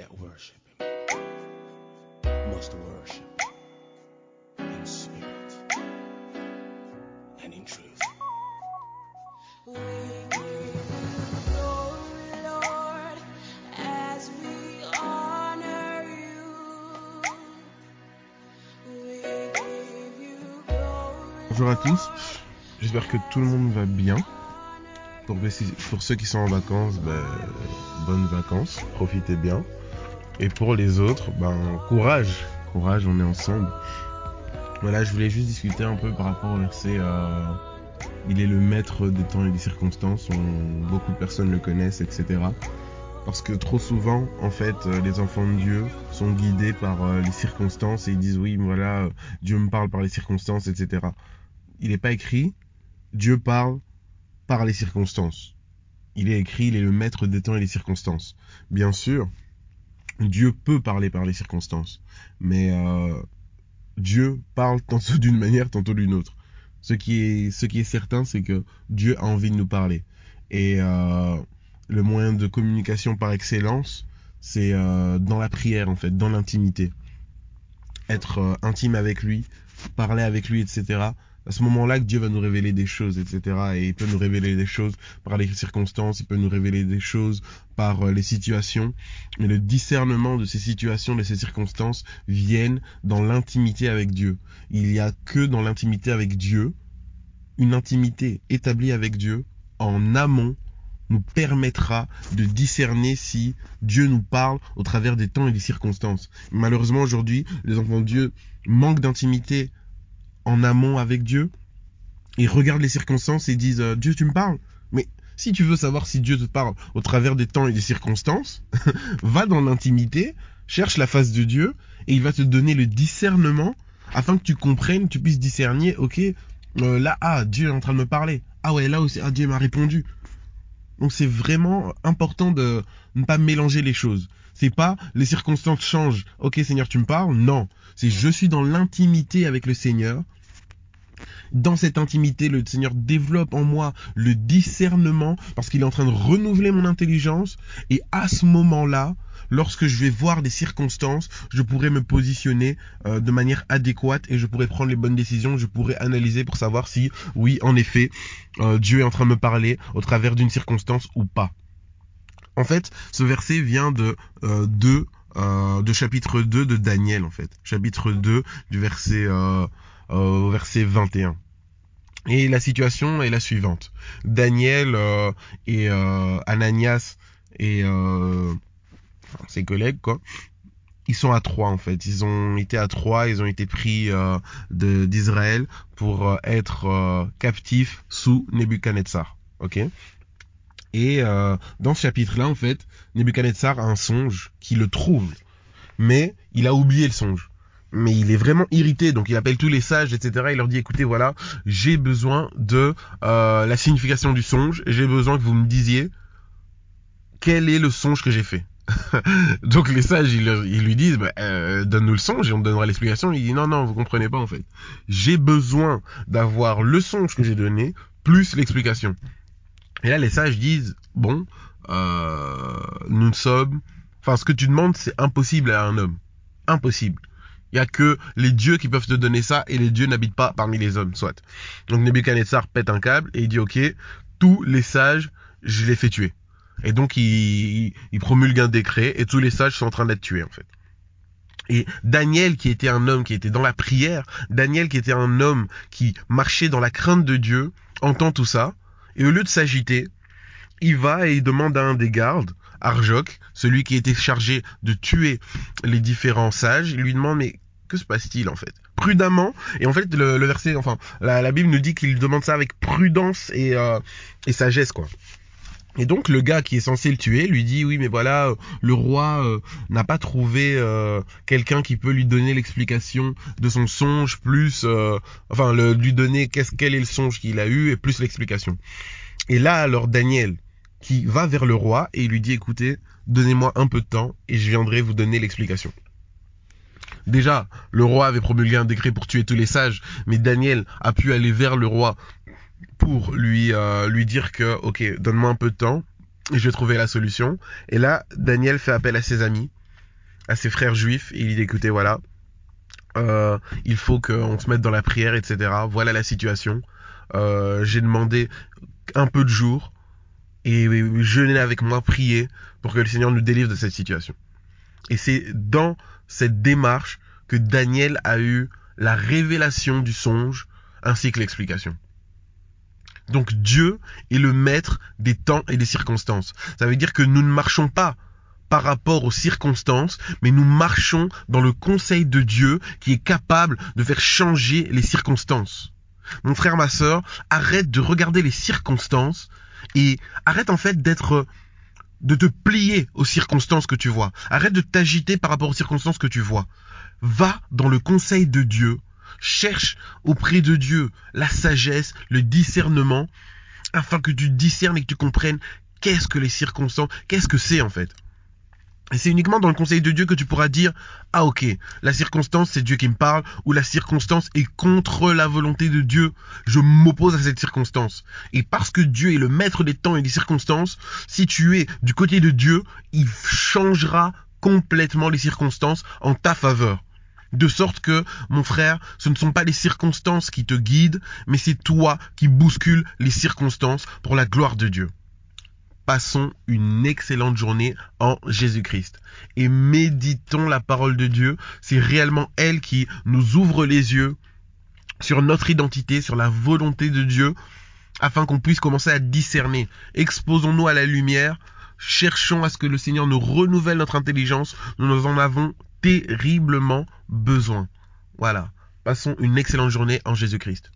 that worship him must worship in spirit and in truth. Bonjour à tous, j'espère que tout le monde va bien. Pour ceux qui sont en vacances, ben, bonnes vacances, profitez bien. Et pour les autres, ben, courage, courage, on est ensemble. Voilà, je voulais juste discuter un peu par rapport au verset euh, Il est le maître des temps et des circonstances, on- beaucoup de personnes le connaissent, etc. Parce que trop souvent, en fait, euh, les enfants de Dieu sont guidés par euh, les circonstances et ils disent oui, voilà, euh, Dieu me parle par les circonstances, etc. Il n'est pas écrit Dieu parle par les circonstances. Il est écrit, il est le maître des temps et des circonstances. Bien sûr, Dieu peut parler par les circonstances, mais euh, Dieu parle tantôt d'une manière, tantôt d'une autre. Ce qui est, ce qui est certain, c'est que Dieu a envie de nous parler. Et euh, le moyen de communication par excellence, c'est euh, dans la prière, en fait, dans l'intimité. Être euh, intime avec lui, parler avec lui, etc à ce moment-là que Dieu va nous révéler des choses, etc. Et il peut nous révéler des choses par les circonstances, il peut nous révéler des choses par euh, les situations. Mais le discernement de ces situations, de ces circonstances, viennent dans l'intimité avec Dieu. Il y a que dans l'intimité avec Dieu, une intimité établie avec Dieu, en amont, nous permettra de discerner si Dieu nous parle au travers des temps et des circonstances. Malheureusement, aujourd'hui, les enfants de Dieu manquent d'intimité en amont avec Dieu. Et regardent les circonstances et disent euh, Dieu tu me parles. Mais si tu veux savoir si Dieu te parle au travers des temps et des circonstances va dans l'intimité cherche la face de Dieu et il va te donner le discernement afin que tu comprennes tu puisses discerner ok euh, là ah Dieu est en train de me parler. Ah ouais là aussi ah Dieu m'a répondu. Donc c'est vraiment important de ne pas mélanger les choses c'est pas les circonstances changent. Ok Seigneur, tu me parles? Non. C'est je suis dans l'intimité avec le Seigneur. Dans cette intimité, le Seigneur développe en moi le discernement parce qu'il est en train de renouveler mon intelligence. Et à ce moment-là, lorsque je vais voir des circonstances, je pourrai me positionner euh, de manière adéquate et je pourrai prendre les bonnes décisions. Je pourrai analyser pour savoir si, oui, en effet, euh, Dieu est en train de me parler au travers d'une circonstance ou pas. En fait, ce verset vient de euh, 2, euh, chapitre 2 de Daniel, en fait. Chapitre 2 du verset, euh, au verset 21. Et la situation est la suivante. Daniel et Ananias et ses collègues, quoi, ils sont à trois en fait. Ils ont été à trois, ils ont été pris d'Israël pour être captifs sous Nebuchadnezzar. Ok? Et euh, dans ce chapitre-là, en fait, Nebuchadnezzar a un songe qui le trouble. Mais il a oublié le songe. Mais il est vraiment irrité, donc il appelle tous les sages, etc. Il leur dit, écoutez, voilà, j'ai besoin de euh, la signification du songe. J'ai besoin que vous me disiez quel est le songe que j'ai fait? donc les sages, ils lui disent, bah, euh, donne-nous le songe et on te donnera l'explication. Il dit, non, non, vous comprenez pas en fait. J'ai besoin d'avoir le songe que j'ai donné, plus l'explication. Et là, les sages disent, bon, euh, nous sommes... Enfin, ce que tu demandes, c'est impossible à un homme. Impossible. Il n'y a que les dieux qui peuvent te donner ça, et les dieux n'habitent pas parmi les hommes, soit. Donc Nebuchadnezzar pète un câble, et il dit, ok, tous les sages, je les fais tuer. Et donc, il, il, il promulgue un décret, et tous les sages sont en train d'être tués, en fait. Et Daniel, qui était un homme qui était dans la prière, Daniel, qui était un homme qui marchait dans la crainte de Dieu, entend tout ça, et au lieu de s'agiter, il va et il demande à un des gardes, Arjoc, celui qui était chargé de tuer les différents sages, il lui demande mais que se passe-t-il en fait? Prudemment, et en fait le, verset, enfin la, la Bible nous dit qu'il demande ça avec prudence et, euh, et sagesse quoi. Et donc le gars qui est censé le tuer lui dit oui mais voilà euh, le roi euh, n'a pas trouvé euh, quelqu'un qui peut lui donner l'explication de son songe plus enfin lui donner qu'est-ce quel est le songe qu'il a eu et plus l'explication. Et là alors Daniel qui va vers le roi et il lui dit écoutez donnez-moi un peu de temps et je viendrai vous donner l'explication. Déjà, le roi avait promulgué un décret pour tuer tous les sages, mais Daniel a pu aller vers le roi pour lui euh, lui dire que ok donne-moi un peu de temps et je vais trouver la solution et là Daniel fait appel à ses amis à ses frères juifs et il dit écoutez voilà, euh, il faut qu'on se mette dans la prière, etc. Voilà la situation. Euh, j'ai demandé un peu de jours et jeûner avec moi, prier pour que le Seigneur nous délivre de cette situation. Et c'est dans cette démarche que Daniel a eu la révélation du songe ainsi que l'explication. Donc Dieu est le maître des temps et des circonstances. Ça veut dire que nous ne marchons pas par rapport aux circonstances, mais nous marchons dans le conseil de Dieu qui est capable de faire changer les circonstances. Mon frère, ma sœur, arrête de regarder les circonstances et arrête en fait d'être de te plier aux circonstances que tu vois. Arrête de t'agiter par rapport aux circonstances que tu vois. Va dans le conseil de Dieu. Cherche auprès de Dieu la sagesse, le discernement, afin que tu discernes et que tu comprennes qu'est-ce que les circonstances, qu'est-ce que c'est en fait. Et c'est uniquement dans le conseil de Dieu que tu pourras dire, ah ok, la circonstance c'est Dieu qui me parle, ou la circonstance est contre la volonté de Dieu, je m'oppose à cette circonstance. Et parce que Dieu est le maître des temps et des circonstances, si tu es du côté de Dieu, il changera complètement les circonstances en ta faveur. De sorte que, mon frère, ce ne sont pas les circonstances qui te guident, mais c'est toi qui bouscules les circonstances pour la gloire de Dieu passons une excellente journée en Jésus-Christ. Et méditons la parole de Dieu. C'est réellement elle qui nous ouvre les yeux sur notre identité, sur la volonté de Dieu, afin qu'on puisse commencer à discerner. Exposons-nous à la lumière. Cherchons à ce que le Seigneur nous renouvelle notre intelligence. Nous en avons terriblement besoin. Voilà. Passons une excellente journée en Jésus-Christ.